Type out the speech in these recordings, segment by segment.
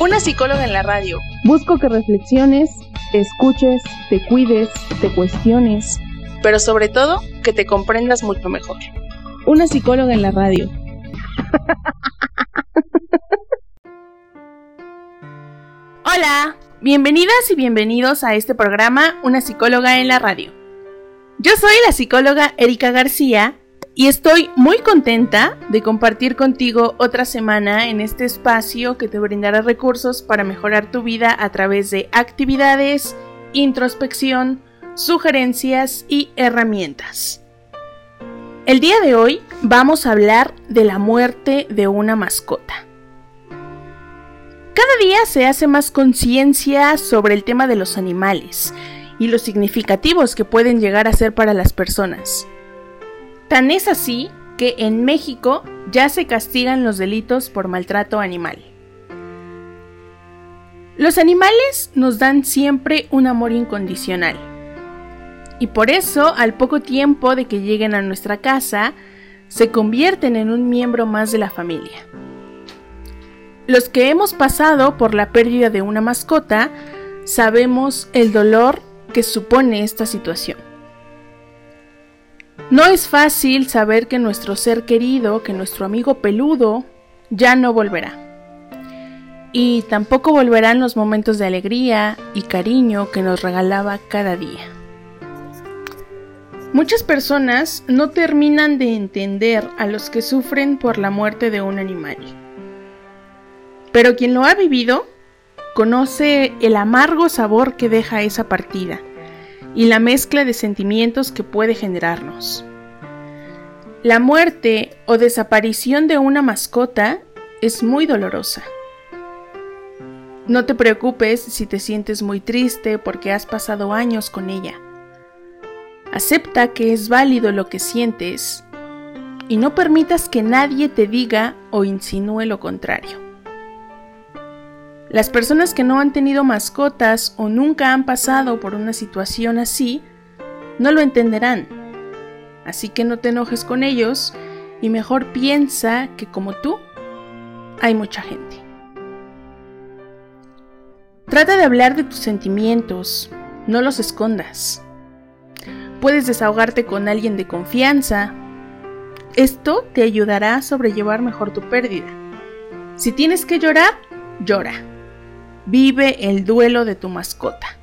Una psicóloga en la radio. Busco que reflexiones, te escuches, te cuides, te cuestiones. Pero sobre todo, que te comprendas mucho mejor. Una psicóloga en la radio. Hola, bienvenidas y bienvenidos a este programa Una psicóloga en la radio. Yo soy la psicóloga Erika García y estoy muy contenta de compartir contigo otra semana en este espacio que te brindará recursos para mejorar tu vida a través de actividades, introspección, sugerencias y herramientas. El día de hoy vamos a hablar de la muerte de una mascota. Cada día se hace más conciencia sobre el tema de los animales y los significativos que pueden llegar a ser para las personas. Tan es así que en México ya se castigan los delitos por maltrato animal. Los animales nos dan siempre un amor incondicional. Y por eso, al poco tiempo de que lleguen a nuestra casa, se convierten en un miembro más de la familia. Los que hemos pasado por la pérdida de una mascota sabemos el dolor que supone esta situación. No es fácil saber que nuestro ser querido, que nuestro amigo peludo, ya no volverá. Y tampoco volverán los momentos de alegría y cariño que nos regalaba cada día. Muchas personas no terminan de entender a los que sufren por la muerte de un animal. Pero quien lo ha vivido conoce el amargo sabor que deja esa partida y la mezcla de sentimientos que puede generarnos. La muerte o desaparición de una mascota es muy dolorosa. No te preocupes si te sientes muy triste porque has pasado años con ella. Acepta que es válido lo que sientes y no permitas que nadie te diga o insinúe lo contrario. Las personas que no han tenido mascotas o nunca han pasado por una situación así, no lo entenderán. Así que no te enojes con ellos y mejor piensa que como tú, hay mucha gente. Trata de hablar de tus sentimientos, no los escondas. Puedes desahogarte con alguien de confianza. Esto te ayudará a sobrellevar mejor tu pérdida. Si tienes que llorar, llora. Vive el duelo de tu mascota.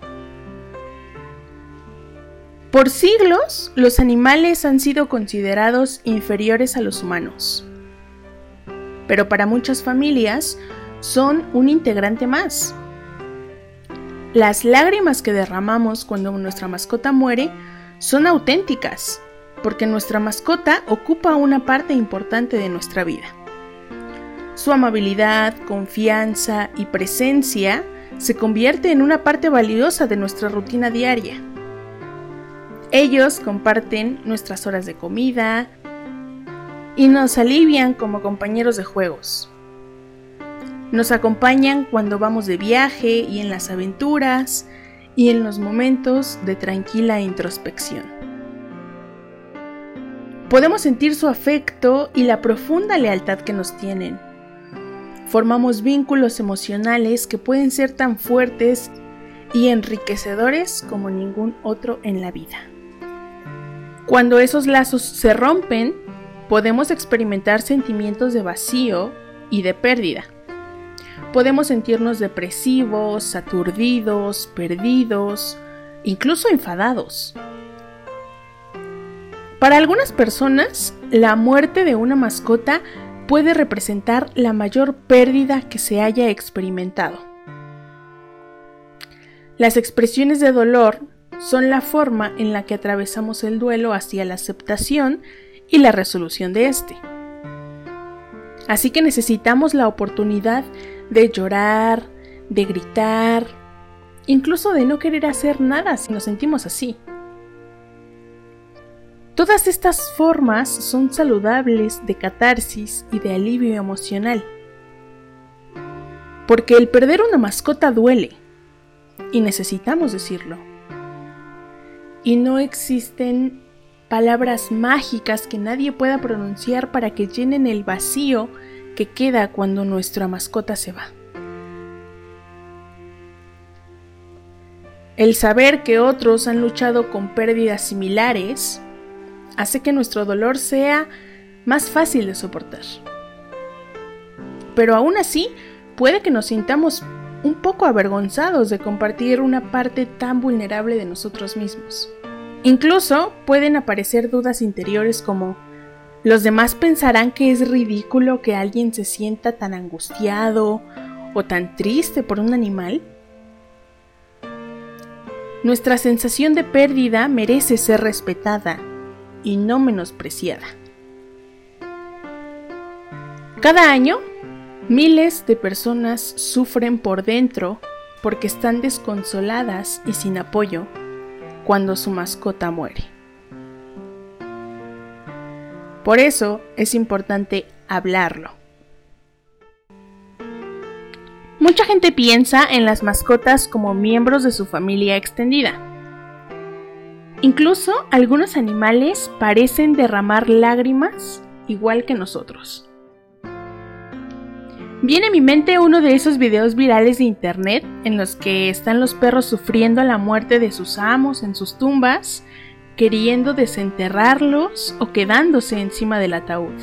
Por siglos, los animales han sido considerados inferiores a los humanos. Pero para muchas familias son un integrante más. Las lágrimas que derramamos cuando nuestra mascota muere son auténticas, porque nuestra mascota ocupa una parte importante de nuestra vida. Su amabilidad, confianza y presencia se convierte en una parte valiosa de nuestra rutina diaria. Ellos comparten nuestras horas de comida y nos alivian como compañeros de juegos. Nos acompañan cuando vamos de viaje y en las aventuras y en los momentos de tranquila introspección. Podemos sentir su afecto y la profunda lealtad que nos tienen formamos vínculos emocionales que pueden ser tan fuertes y enriquecedores como ningún otro en la vida. Cuando esos lazos se rompen, podemos experimentar sentimientos de vacío y de pérdida. Podemos sentirnos depresivos, aturdidos, perdidos, incluso enfadados. Para algunas personas, la muerte de una mascota puede representar la mayor pérdida que se haya experimentado. Las expresiones de dolor son la forma en la que atravesamos el duelo hacia la aceptación y la resolución de este. Así que necesitamos la oportunidad de llorar, de gritar, incluso de no querer hacer nada si nos sentimos así. Todas estas formas son saludables de catarsis y de alivio emocional. Porque el perder una mascota duele, y necesitamos decirlo. Y no existen palabras mágicas que nadie pueda pronunciar para que llenen el vacío que queda cuando nuestra mascota se va. El saber que otros han luchado con pérdidas similares hace que nuestro dolor sea más fácil de soportar. Pero aún así, puede que nos sintamos un poco avergonzados de compartir una parte tan vulnerable de nosotros mismos. Incluso pueden aparecer dudas interiores como ¿los demás pensarán que es ridículo que alguien se sienta tan angustiado o tan triste por un animal? Nuestra sensación de pérdida merece ser respetada y no menospreciada. Cada año, miles de personas sufren por dentro porque están desconsoladas y sin apoyo cuando su mascota muere. Por eso es importante hablarlo. Mucha gente piensa en las mascotas como miembros de su familia extendida. Incluso algunos animales parecen derramar lágrimas igual que nosotros. Viene a mi mente uno de esos videos virales de internet en los que están los perros sufriendo la muerte de sus amos en sus tumbas, queriendo desenterrarlos o quedándose encima del ataúd.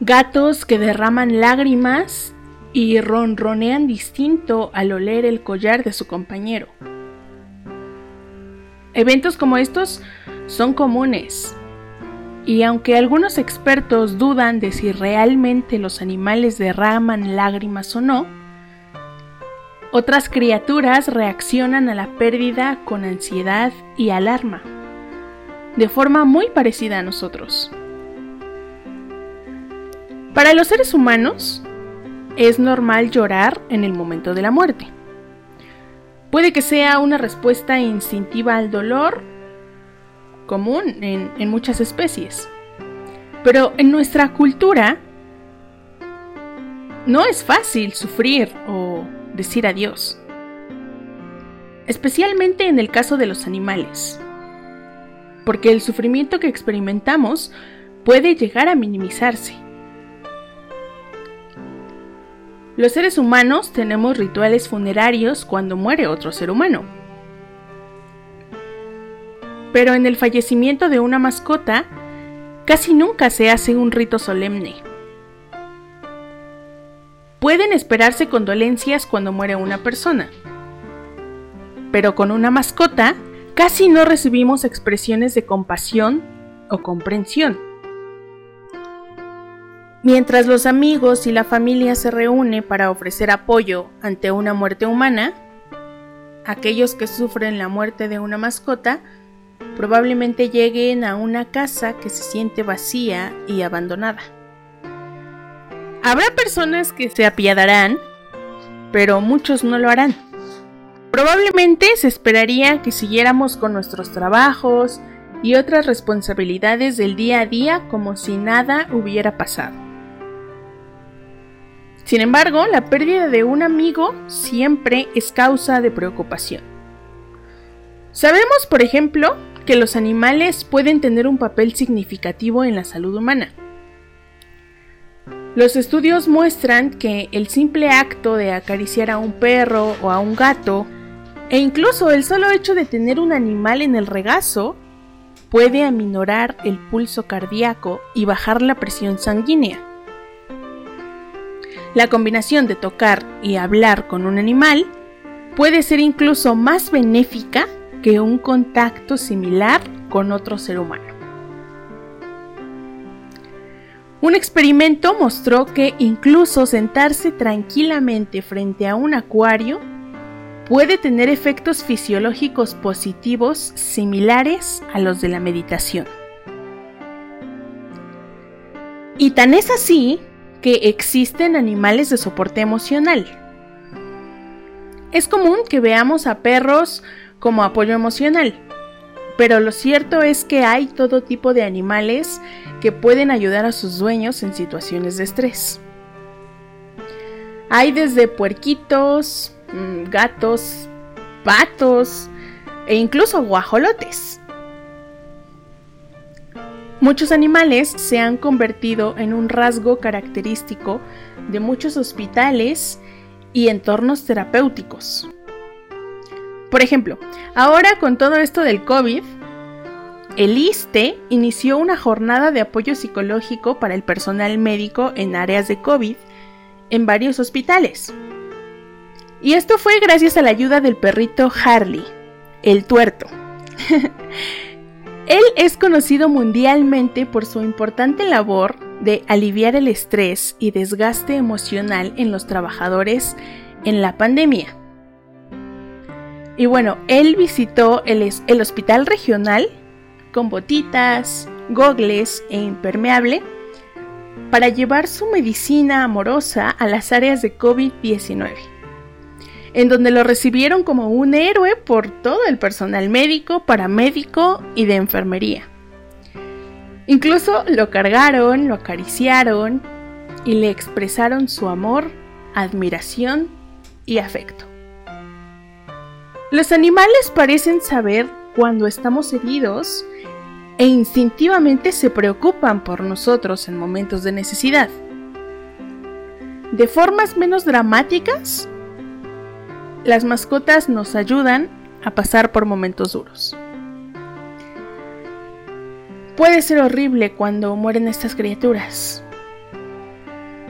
Gatos que derraman lágrimas y ronronean distinto al oler el collar de su compañero. Eventos como estos son comunes, y aunque algunos expertos dudan de si realmente los animales derraman lágrimas o no, otras criaturas reaccionan a la pérdida con ansiedad y alarma, de forma muy parecida a nosotros. Para los seres humanos, es normal llorar en el momento de la muerte. Puede que sea una respuesta instintiva al dolor, común en, muchas especies. Pero en nuestra cultura no es fácil sufrir o decir adiós. Especialmente en el caso de los animales. Porque el sufrimiento que experimentamos puede llegar a minimizarse. Los seres humanos tenemos rituales funerarios cuando muere otro ser humano. Pero en el fallecimiento de una mascota, casi nunca se hace un rito solemne. Pueden esperarse condolencias cuando muere una persona, pero con una mascota casi no recibimos expresiones de compasión o comprensión. Mientras los amigos y la familia se reúnen para ofrecer apoyo ante una muerte humana, aquellos que sufren la muerte de una mascota probablemente lleguen a una casa que se siente vacía y abandonada. Habrá personas que se apiadarán, pero muchos no lo harán. Probablemente se esperaría que siguiéramos con nuestros trabajos y otras responsabilidades del día a día como si nada hubiera pasado. Sin embargo, la pérdida de un amigo siempre es causa de preocupación. Sabemos, por ejemplo, que los animales pueden tener un papel significativo en la salud humana. Los estudios muestran que el simple acto de acariciar a un perro o a un gato, e incluso el solo hecho de tener un animal en el regazo, puede aminorar el pulso cardíaco y bajar la presión sanguínea. La combinación de tocar y hablar con un animal puede ser incluso más benéfica que un contacto similar con otro ser humano. Un experimento mostró que incluso sentarse tranquilamente frente a un acuario puede tener efectos fisiológicos positivos similares a los de la meditación. Y tan es así que existen animales de soporte emocional. Es común que veamos a perros como apoyo emocional, pero lo cierto es que hay todo tipo de animales que pueden ayudar a sus dueños en situaciones de estrés. Hay desde puerquitos, mm, gatos, patos e incluso guajolotes. Muchos animales se han convertido en un rasgo característico de muchos hospitales y entornos terapéuticos. Por ejemplo, ahora con todo esto del COVID, el ISTE inició una jornada de apoyo psicológico para el personal médico en áreas de COVID en varios hospitales. Y esto fue gracias a la ayuda del perrito Harley, el tuerto. Él es conocido mundialmente por su importante labor de aliviar el estrés y desgaste emocional en los trabajadores en la pandemia. Y bueno, él visitó el, hospital regional con botitas, gogles e impermeable para llevar su medicina amorosa a las áreas de COVID-19 en donde lo recibieron como un héroe por todo el personal médico, paramédico y de enfermería. Incluso lo cargaron, lo acariciaron y le expresaron su amor, admiración y afecto. Los animales parecen saber cuando estamos heridos e instintivamente se preocupan por nosotros en momentos de necesidad. De formas menos dramáticas, las mascotas nos ayudan a pasar por momentos duros. Puede ser horrible cuando mueren estas criaturas.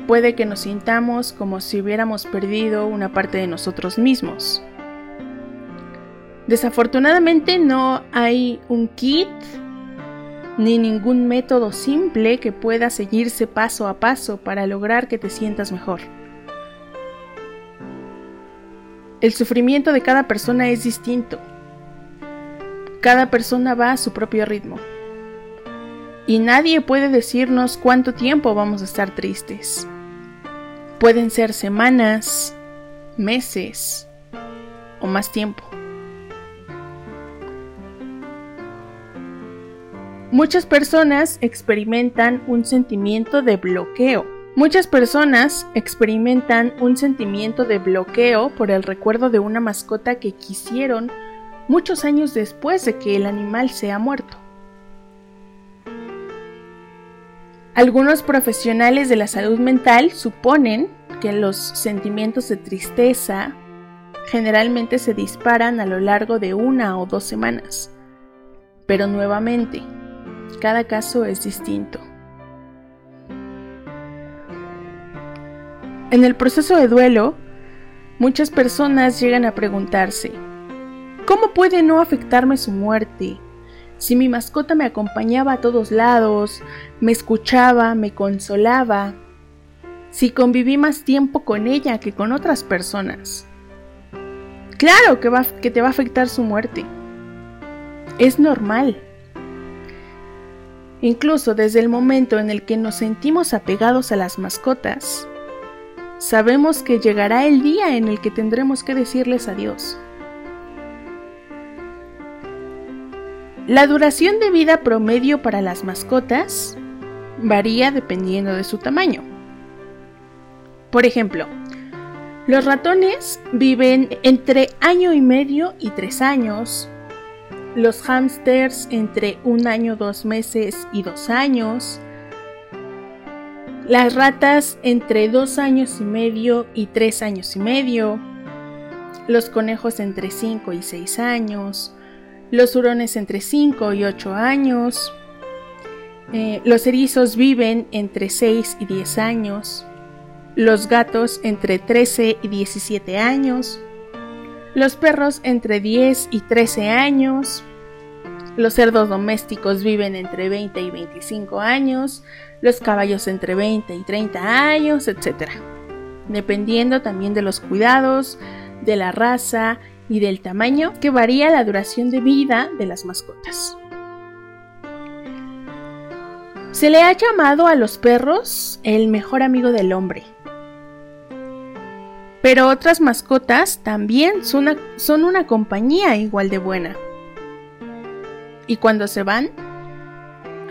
Puede que nos sintamos como si hubiéramos perdido una parte de nosotros mismos. Desafortunadamente no hay un kit ni ningún método simple que pueda seguirse paso a paso para lograr que te sientas mejor. El sufrimiento de cada persona es distinto. Cada persona va a su propio ritmo. Y nadie puede decirnos cuánto tiempo vamos a estar tristes. Pueden ser semanas, meses o más tiempo. Muchas personas experimentan un sentimiento de bloqueo Muchas personas experimentan un sentimiento de bloqueo por el recuerdo de una mascota que quisieron muchos años después de que el animal se ha muerto. Algunos profesionales de la salud mental suponen que los sentimientos de tristeza generalmente se disparan a lo largo de una o dos semanas. Pero nuevamente, cada caso es distinto. En el proceso de duelo, muchas personas llegan a preguntarse, ¿cómo puede no afectarme su muerte? Si mi mascota me acompañaba a todos lados, me escuchaba, me consolaba, si conviví más tiempo con ella que con otras personas. Claro que, va, que te va a afectar su muerte. Es normal. Incluso desde el momento en el que nos sentimos apegados a las mascotas, sabemos que llegará el día en el que tendremos que decirles adiós. La duración de vida promedio para las mascotas varía dependiendo de su tamaño. Por ejemplo, los ratones viven entre año y medio y tres años, los hámsters entre un año, dos meses y dos años, las ratas entre dos años y medio y tres años y medio, los conejos entre 5 y 6 años, los hurones entre 5 y 8 años, eh, los erizos viven entre 6 y 10 años, los gatos entre 13 y 17 años, los perros entre 10 y 13 años, los cerdos domésticos viven entre 20 y 25 años, los caballos entre 20 y 30 años, etc. Dependiendo también de los cuidados, de la raza y del tamaño que varía la duración de vida de las mascotas. Se le ha llamado a los perros el mejor amigo del hombre. Pero otras mascotas también son una, son una compañía igual de buena. Y cuando se van,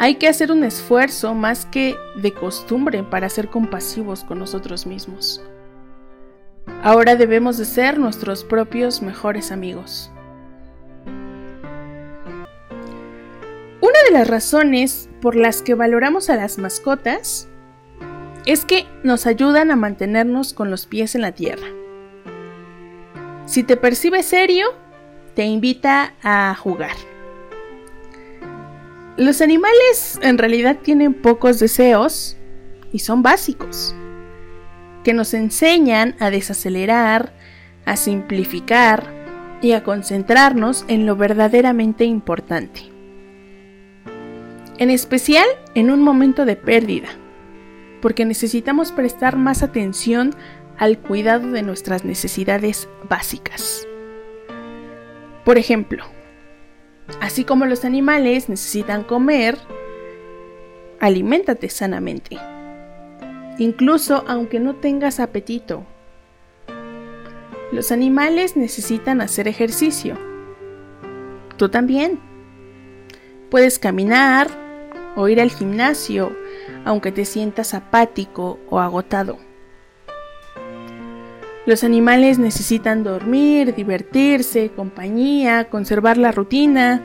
hay que hacer un esfuerzo más que de costumbre para ser compasivos con nosotros mismos. Ahora debemos de ser nuestros propios mejores amigos. Una de las razones por las que valoramos a las mascotas es que nos ayudan a mantenernos con los pies en la tierra. Si te percibe serio, te invita a jugar. Los animales en realidad tienen pocos deseos y son básicos, que nos enseñan a desacelerar, a simplificar y a concentrarnos en lo verdaderamente importante. En especial en un momento de pérdida porque necesitamos prestar más atención al cuidado de nuestras necesidades básicas. Por ejemplo, así como los animales necesitan comer, aliméntate sanamente, incluso aunque no tengas apetito. Los animales necesitan hacer ejercicio. Tú también. Puedes caminar o ir al gimnasio aunque te sientas apático o agotado. Los animales necesitan dormir, divertirse, compañía, conservar la rutina.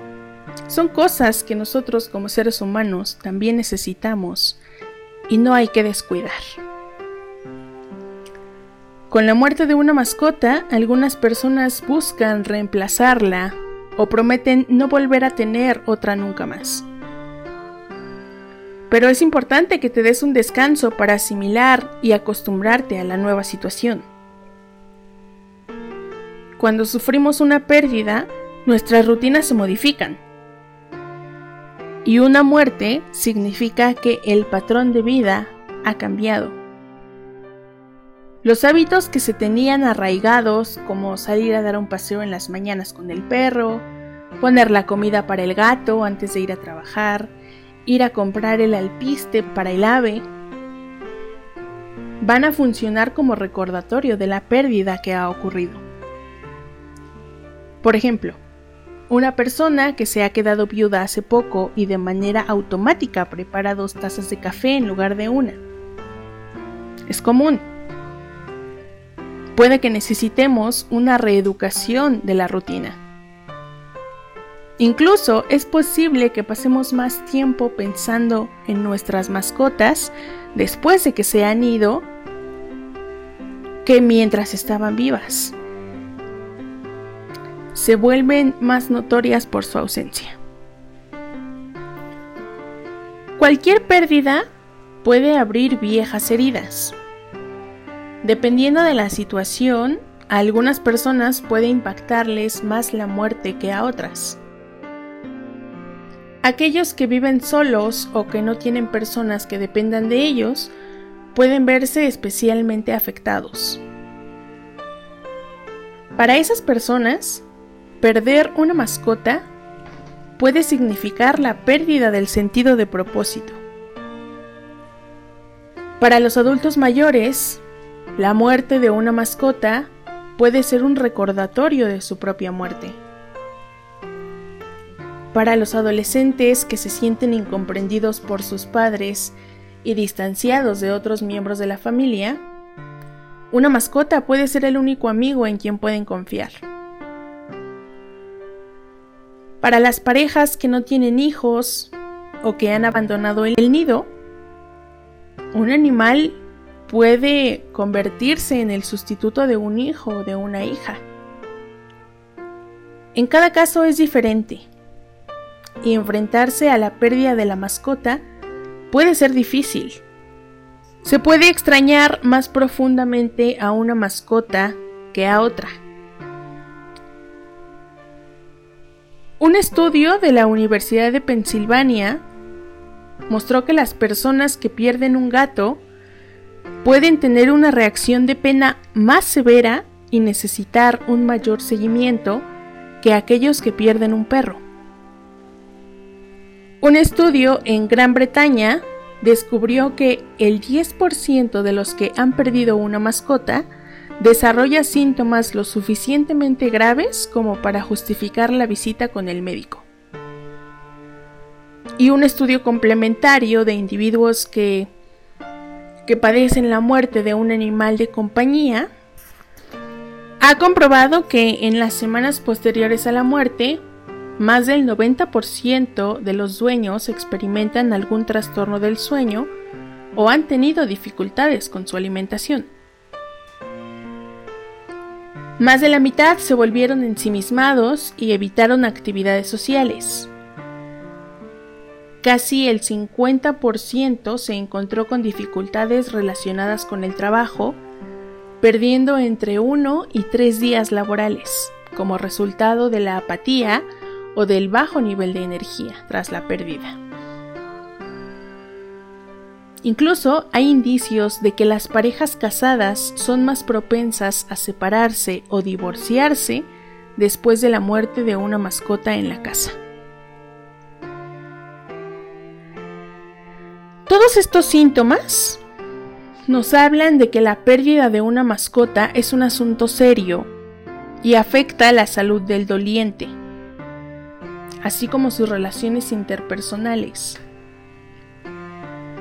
Son cosas que nosotros como seres humanos también necesitamos y no hay que descuidar. Con la muerte de una mascota, algunas personas buscan reemplazarla o prometen no volver a tener otra nunca más. Pero es importante que te des un descanso para asimilar y acostumbrarte a la nueva situación. Cuando sufrimos una pérdida, nuestras rutinas se modifican. Y una muerte significa que el patrón de vida ha cambiado. Los hábitos que se tenían arraigados, como salir a dar un paseo en las mañanas con el perro, poner la comida para el gato antes de ir a trabajar, ir a comprar el alpiste para el ave, van a funcionar como recordatorio de la pérdida que ha ocurrido. Por ejemplo, una persona que se ha quedado viuda hace poco y de manera automática prepara dos tazas de café en lugar de una. Es común. Puede que necesitemos una reeducación de la rutina. Incluso es posible que pasemos más tiempo pensando en nuestras mascotas después de que se han ido que mientras estaban vivas. Se vuelven más notorias por su ausencia. Cualquier pérdida puede abrir viejas heridas. Dependiendo de la situación, a algunas personas puede impactarles más la muerte que a otras. Aquellos que viven solos o que no tienen personas que dependan de ellos pueden verse especialmente afectados. Para esas personas, perder una mascota puede significar la pérdida del sentido de propósito. Para los adultos mayores, la muerte de una mascota puede ser un recordatorio de su propia muerte. Para los adolescentes que se sienten incomprendidos por sus padres y distanciados de otros miembros de la familia, una mascota puede ser el único amigo en quien pueden confiar. Para las parejas que no tienen hijos o que han abandonado el nido, un animal puede convertirse en el sustituto de un hijo o de una hija. En cada caso es diferente y enfrentarse a la pérdida de la mascota puede ser difícil. Se puede extrañar más profundamente a una mascota que a otra. Un estudio de la Universidad de Pensilvania mostró que las personas que pierden un gato pueden tener una reacción de pena más severa y necesitar un mayor seguimiento que aquellos que pierden un perro. Un estudio en Gran Bretaña descubrió que el 10% de los que han perdido una mascota desarrolla síntomas lo suficientemente graves como para justificar la visita con el médico. Y un estudio complementario de individuos que, que padecen la muerte de un animal de compañía ha comprobado que en las semanas posteriores a la muerte, más del 90% de los dueños experimentan algún trastorno del sueño o han tenido dificultades con su alimentación. Más de la mitad se volvieron ensimismados y evitaron actividades sociales. Casi el 50% se encontró con dificultades relacionadas con el trabajo, perdiendo entre uno y tres días laborales, como resultado de la apatía o del bajo nivel de energía tras la pérdida. Incluso hay indicios de que las parejas casadas son más propensas a separarse o divorciarse después de la muerte de una mascota en la casa. Todos estos síntomas nos hablan de que la pérdida de una mascota es un asunto serio y afecta la salud del doliente, así como sus relaciones interpersonales.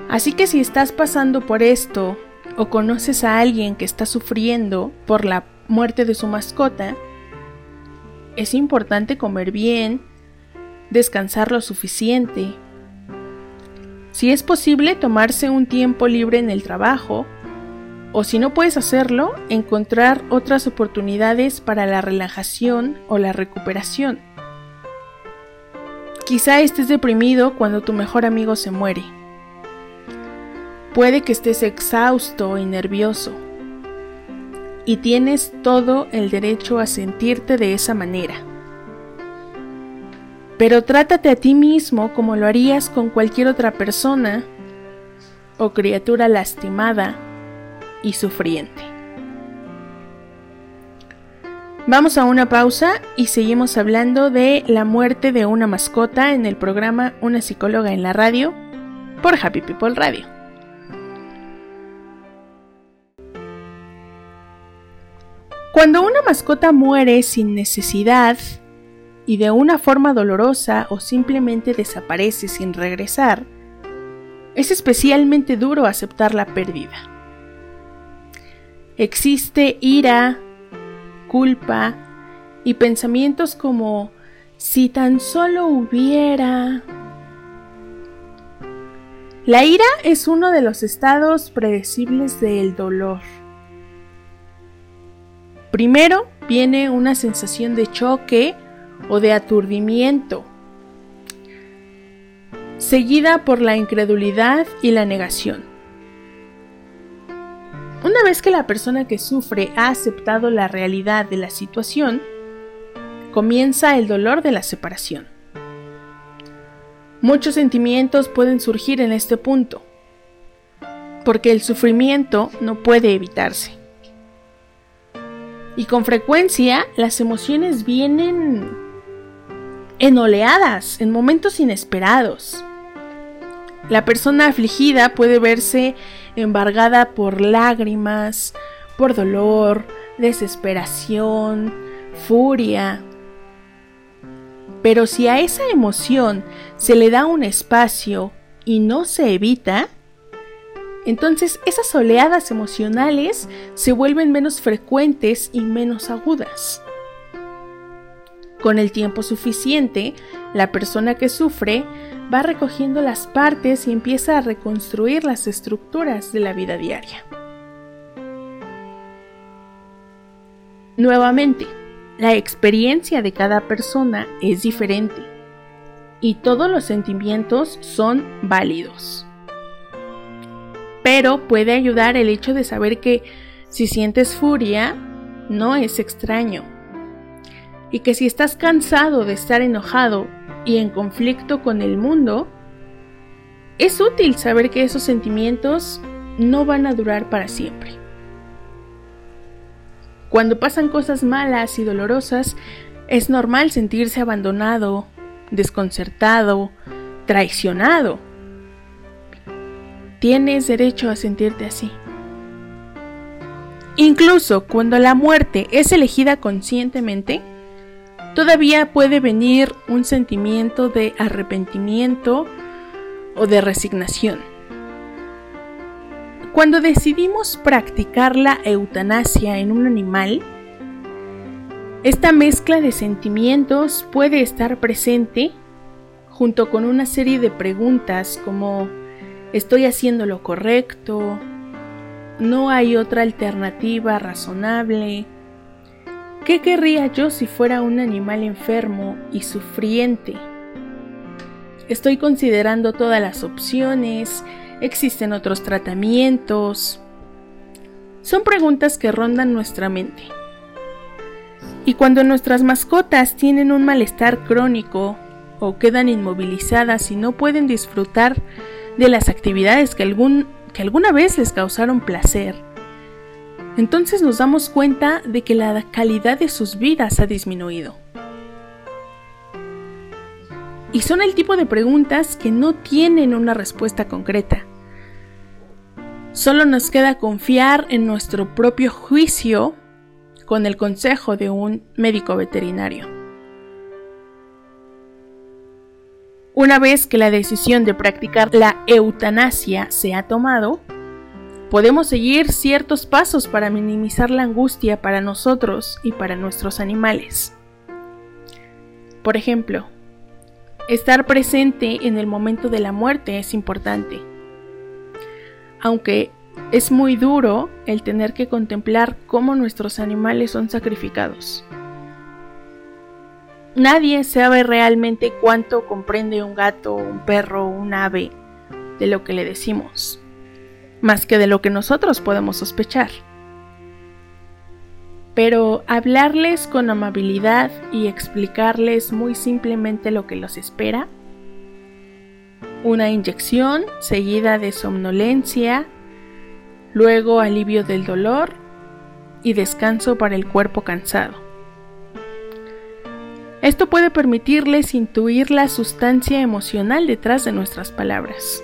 Así que si estás pasando por esto o conoces a alguien que está sufriendo por la muerte de su mascota, es importante comer bien, descansar lo suficiente. Si es posible, tomarse un tiempo libre en el trabajo, o si no puedes hacerlo, encontrar otras oportunidades para la relajación o la recuperación. Quizá estés deprimido cuando tu mejor amigo se muere. Puede que estés exhausto y nervioso. Y tienes todo el derecho a sentirte de esa manera. Pero trátate a ti mismo como lo harías con cualquier otra persona o criatura lastimada y sufriente. Vamos a una pausa y seguimos hablando de la muerte de una mascota en el programa Una psicóloga en la radio por Happy People Radio. Cuando una mascota muere sin necesidad y de una forma dolorosa o simplemente desaparece sin regresar, es especialmente duro aceptar la pérdida. Existe ira, culpa y pensamientos como si tan solo hubiera... La ira es uno de los estados predecibles del dolor. Primero viene una sensación de choque o de aturdimiento, seguida por la incredulidad y la negación. Una vez que la persona que sufre ha aceptado la realidad de la situación, comienza el dolor de la separación. Muchos sentimientos pueden surgir en este punto, porque el sufrimiento no puede evitarse. Y con frecuencia las emociones vienen en oleadas, en momentos inesperados. La persona afligida puede verse embargada por lágrimas, por dolor, desesperación, furia. Pero si a esa emoción se le da un espacio y no se evita, entonces esas oleadas emocionales se vuelven menos frecuentes y menos agudas. Con el tiempo suficiente, la persona que sufre va recogiendo las partes y empieza a reconstruir las estructuras de la vida diaria. Nuevamente, la experiencia de cada persona es diferente y todos los sentimientos son válidos pero puede ayudar el hecho de saber que si sientes furia, no es extraño. Y que si estás cansado de estar enojado y en conflicto con el mundo, es útil saber que esos sentimientos no van a durar para siempre. Cuando pasan cosas malas y dolorosas, es normal sentirse abandonado, desconcertado, traicionado Tienes derecho a sentirte así. Incluso cuando la muerte es elegida conscientemente, todavía puede venir un sentimiento de arrepentimiento o de resignación. Cuando decidimos practicar la eutanasia en un animal, esta mezcla de sentimientos puede estar presente junto con una serie de preguntas como ¿estoy haciendo lo correcto? ¿No hay otra alternativa razonable? ¿Qué querría yo si fuera un animal enfermo y sufriente? Estoy considerando todas las opciones, existen otros tratamientos. Son preguntas que rondan nuestra mente. Y cuando nuestras mascotas tienen un malestar crónico o quedan inmovilizadas y no pueden disfrutar de las actividades que, algún, que alguna vez les causaron placer, entonces nos damos cuenta de que la calidad de sus vidas ha disminuido. Y son el tipo de preguntas que no tienen una respuesta concreta. Solo nos queda confiar en nuestro propio juicio con el consejo de un médico veterinario. Una vez que la decisión de practicar la eutanasia se ha tomado, podemos seguir ciertos pasos para minimizar la angustia para nosotros y para nuestros animales. Por ejemplo, estar presente en el momento de la muerte es importante. Aunque es muy duro el tener que contemplar cómo nuestros animales son sacrificados. Nadie sabe realmente cuánto comprende un gato, un perro, un ave de lo que le decimos, más que de lo que nosotros podemos sospechar. Pero hablarles con amabilidad y explicarles muy simplemente lo que los espera, una inyección seguida de somnolencia luego alivio del dolor y descanso para el cuerpo cansado. Esto puede permitirles intuir la sustancia emocional detrás de nuestras palabras.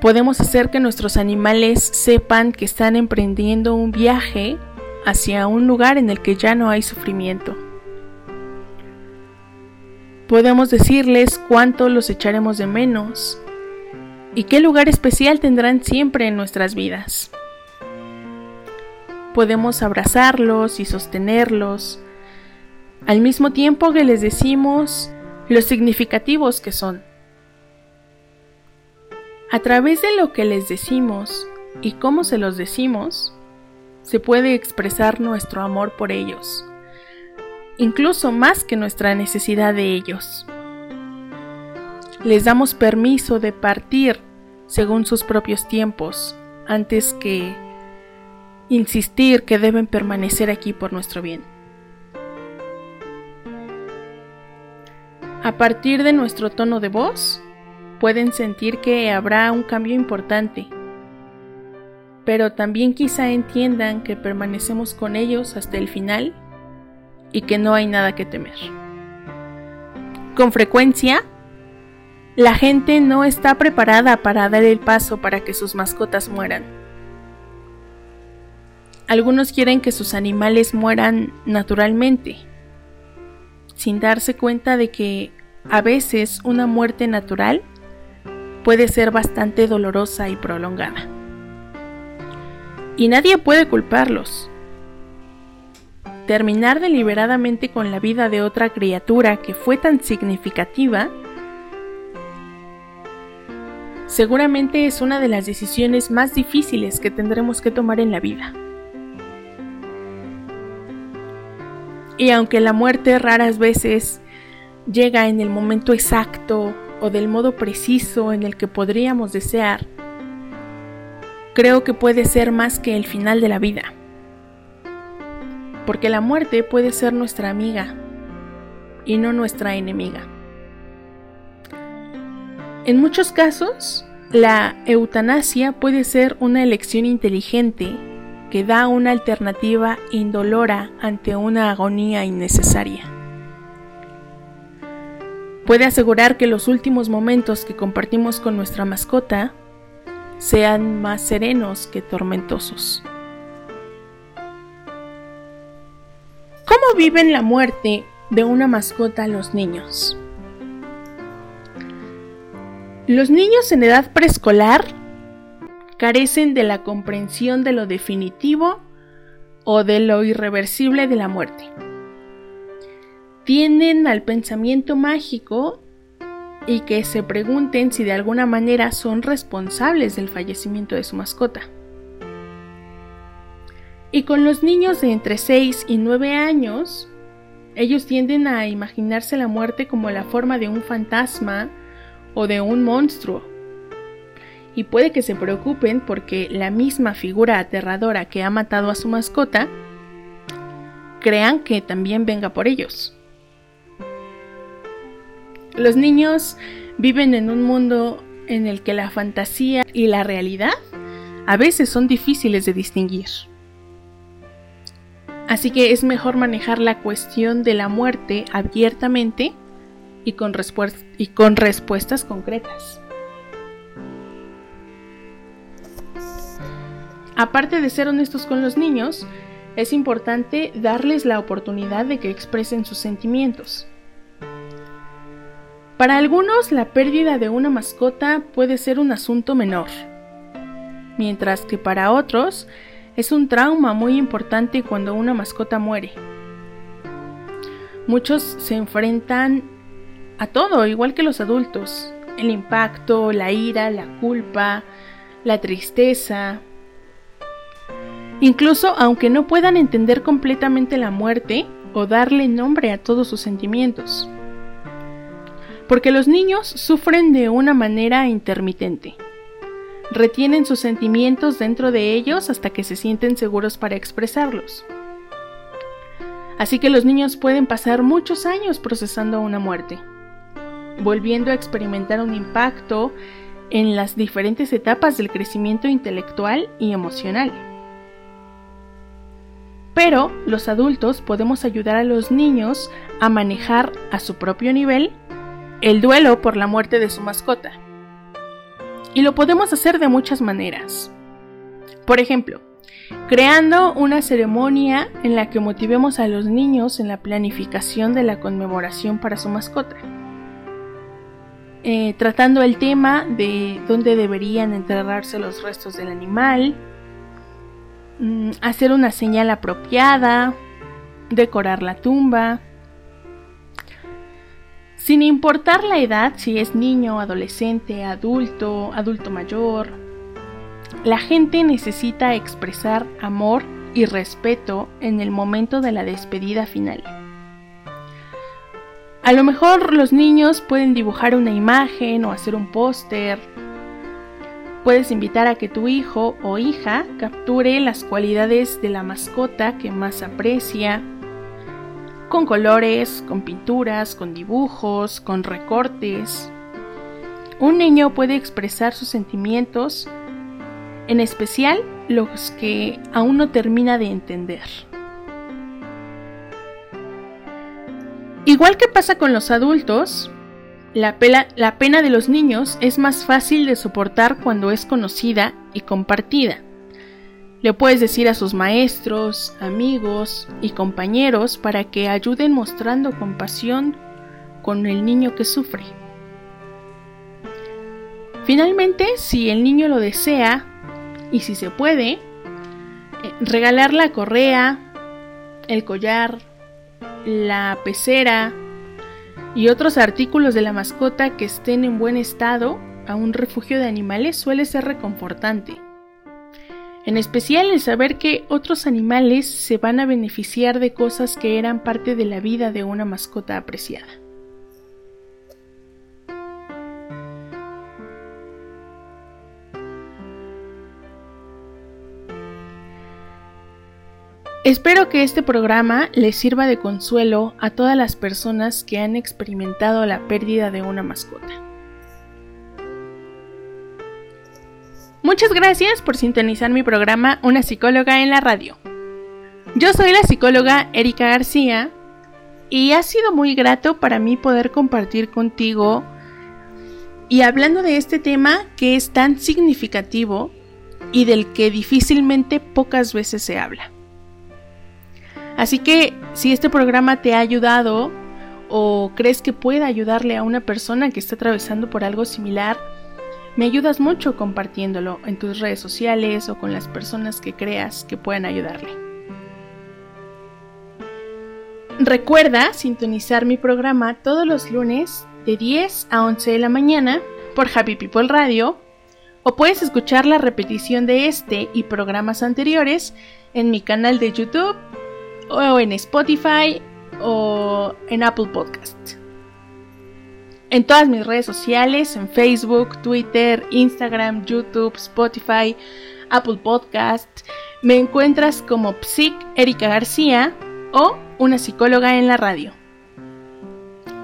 Podemos hacer que nuestros animales sepan que están emprendiendo un viaje hacia un lugar en el que ya no hay sufrimiento. Podemos decirles cuánto los echaremos de menos y qué lugar especial tendrán siempre en nuestras vidas. Podemos abrazarlos y sostenerlos, al mismo tiempo que les decimos los significativos que son. A través de lo que les decimos y cómo se los decimos, se puede expresar nuestro amor por ellos, incluso más que nuestra necesidad de ellos les damos permiso de partir según sus propios tiempos, antes que insistir que deben permanecer aquí por nuestro bien. A partir de nuestro tono de voz, pueden sentir que habrá un cambio importante, pero también quizá entiendan que permanecemos con ellos hasta el final y que no hay nada que temer. Con frecuencia, la gente no está preparada para dar el paso para que sus mascotas mueran. Algunos quieren que sus animales mueran naturalmente, sin darse cuenta de que a veces una muerte natural puede ser bastante dolorosa y prolongada. Y nadie puede culparlos. Terminar deliberadamente con la vida de otra criatura que fue tan significativa seguramente es una de las decisiones más difíciles que tendremos que tomar en la vida. Y aunque la muerte raras veces llega en el momento exacto o del modo preciso en el que podríamos desear, creo que puede ser más que el final de la vida. Porque la muerte puede ser nuestra amiga y no nuestra enemiga. En muchos casos, la eutanasia puede ser una elección inteligente que da una alternativa indolora ante una agonía innecesaria. Puede asegurar que los últimos momentos que compartimos con nuestra mascota sean más serenos que tormentosos. ¿Cómo viven la muerte de una mascota los niños? Los niños en edad preescolar carecen de la comprensión de lo definitivo o de lo irreversible de la muerte. Tienden al pensamiento mágico y que se pregunten si de alguna manera son responsables del fallecimiento de su mascota. Y con los niños de entre 6 y 9 años, ellos tienden a imaginarse la muerte como la forma de un fantasma o de un monstruo. Y puede que se preocupen porque la misma figura aterradora que ha matado a su mascota crean que también venga por ellos. Los niños viven en un mundo en el que la fantasía y la realidad a veces son difíciles de distinguir. Así que es mejor manejar la cuestión de la muerte abiertamente y con, y con respuestas concretas. Aparte de ser honestos con los niños, es importante darles la oportunidad de que expresen sus sentimientos. Para algunos, la pérdida de una mascota puede ser un asunto menor, mientras que para otros es un trauma muy importante cuando una mascota muere. Muchos se enfrentan a todo, igual que los adultos. El impacto, la ira, la culpa, la tristeza. Incluso aunque no puedan entender completamente la muerte o darle nombre a todos sus sentimientos. Porque los niños sufren de una manera intermitente. Retienen sus sentimientos dentro de ellos hasta que se sienten seguros para expresarlos. Así que los niños pueden pasar muchos años procesando una muerte volviendo a experimentar un impacto en las diferentes etapas del crecimiento intelectual y emocional. Pero los adultos podemos ayudar a los niños a manejar a su propio nivel el duelo por la muerte de su mascota. Y lo podemos hacer de muchas maneras. Por ejemplo, creando una ceremonia en la que motivemos a los niños en la planificación de la conmemoración para su mascota. Eh, tratando el tema de dónde deberían enterrarse los restos del animal, hacer una señal apropiada, decorar la tumba. Sin importar la edad, si es niño, adolescente, adulto, adulto mayor, la gente necesita expresar amor y respeto en el momento de la despedida final. A lo mejor los niños pueden dibujar una imagen o hacer un póster. Puedes invitar a que tu hijo o hija capture las cualidades de la mascota que más aprecia, con colores, con pinturas, con dibujos, con recortes. Un niño puede expresar sus sentimientos, en especial los que aún no termina de entender. Igual que pasa con los adultos, la, pena de los niños es más fácil de soportar cuando es conocida y compartida. Le puedes decir a sus maestros, amigos y compañeros para que ayuden mostrando compasión con el niño que sufre. Finalmente, si el niño lo desea y si se puede, eh, regalar la correa, el collar, la pecera y otros artículos de la mascota que estén en buen estado a un refugio de animales suele ser reconfortante. En especial el saber que otros animales se van a beneficiar de cosas que eran parte de la vida de una mascota apreciada. Espero que este programa les sirva de consuelo a todas las personas que han experimentado la pérdida de una mascota. Muchas gracias por sintonizar mi programa Una psicóloga en la radio. Yo soy la psicóloga Erika García y ha sido muy grato para mí poder compartir contigo Y hablando de este tema que es tan significativo y del que difícilmente pocas veces se habla. Así que si este programa te ha ayudado o crees que pueda ayudarle a una persona que está atravesando por algo similar, me ayudas mucho compartiéndolo en tus redes sociales o con las personas que creas que puedan ayudarle. Recuerda sintonizar mi programa todos los lunes de 10 a 11 de la mañana por Happy People Radio o puedes escuchar la repetición de este y programas anteriores en mi canal de YouTube o en Spotify o en Apple Podcast. En todas mis redes sociales, en Facebook, Twitter, Instagram, YouTube, Spotify, Apple Podcast, me encuentras como Psic Erika García o una psicóloga en la radio.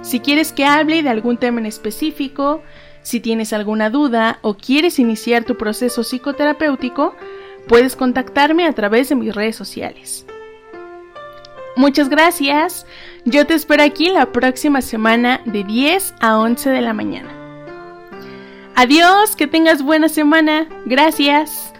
Si quieres que hable de algún tema en específico, si tienes alguna duda o quieres iniciar tu proceso psicoterapéutico, puedes contactarme a través de mis redes sociales. Muchas gracias. Yo te espero aquí la próxima semana de 10 a 11 de la mañana. Adiós, que tengas buena semana. Gracias.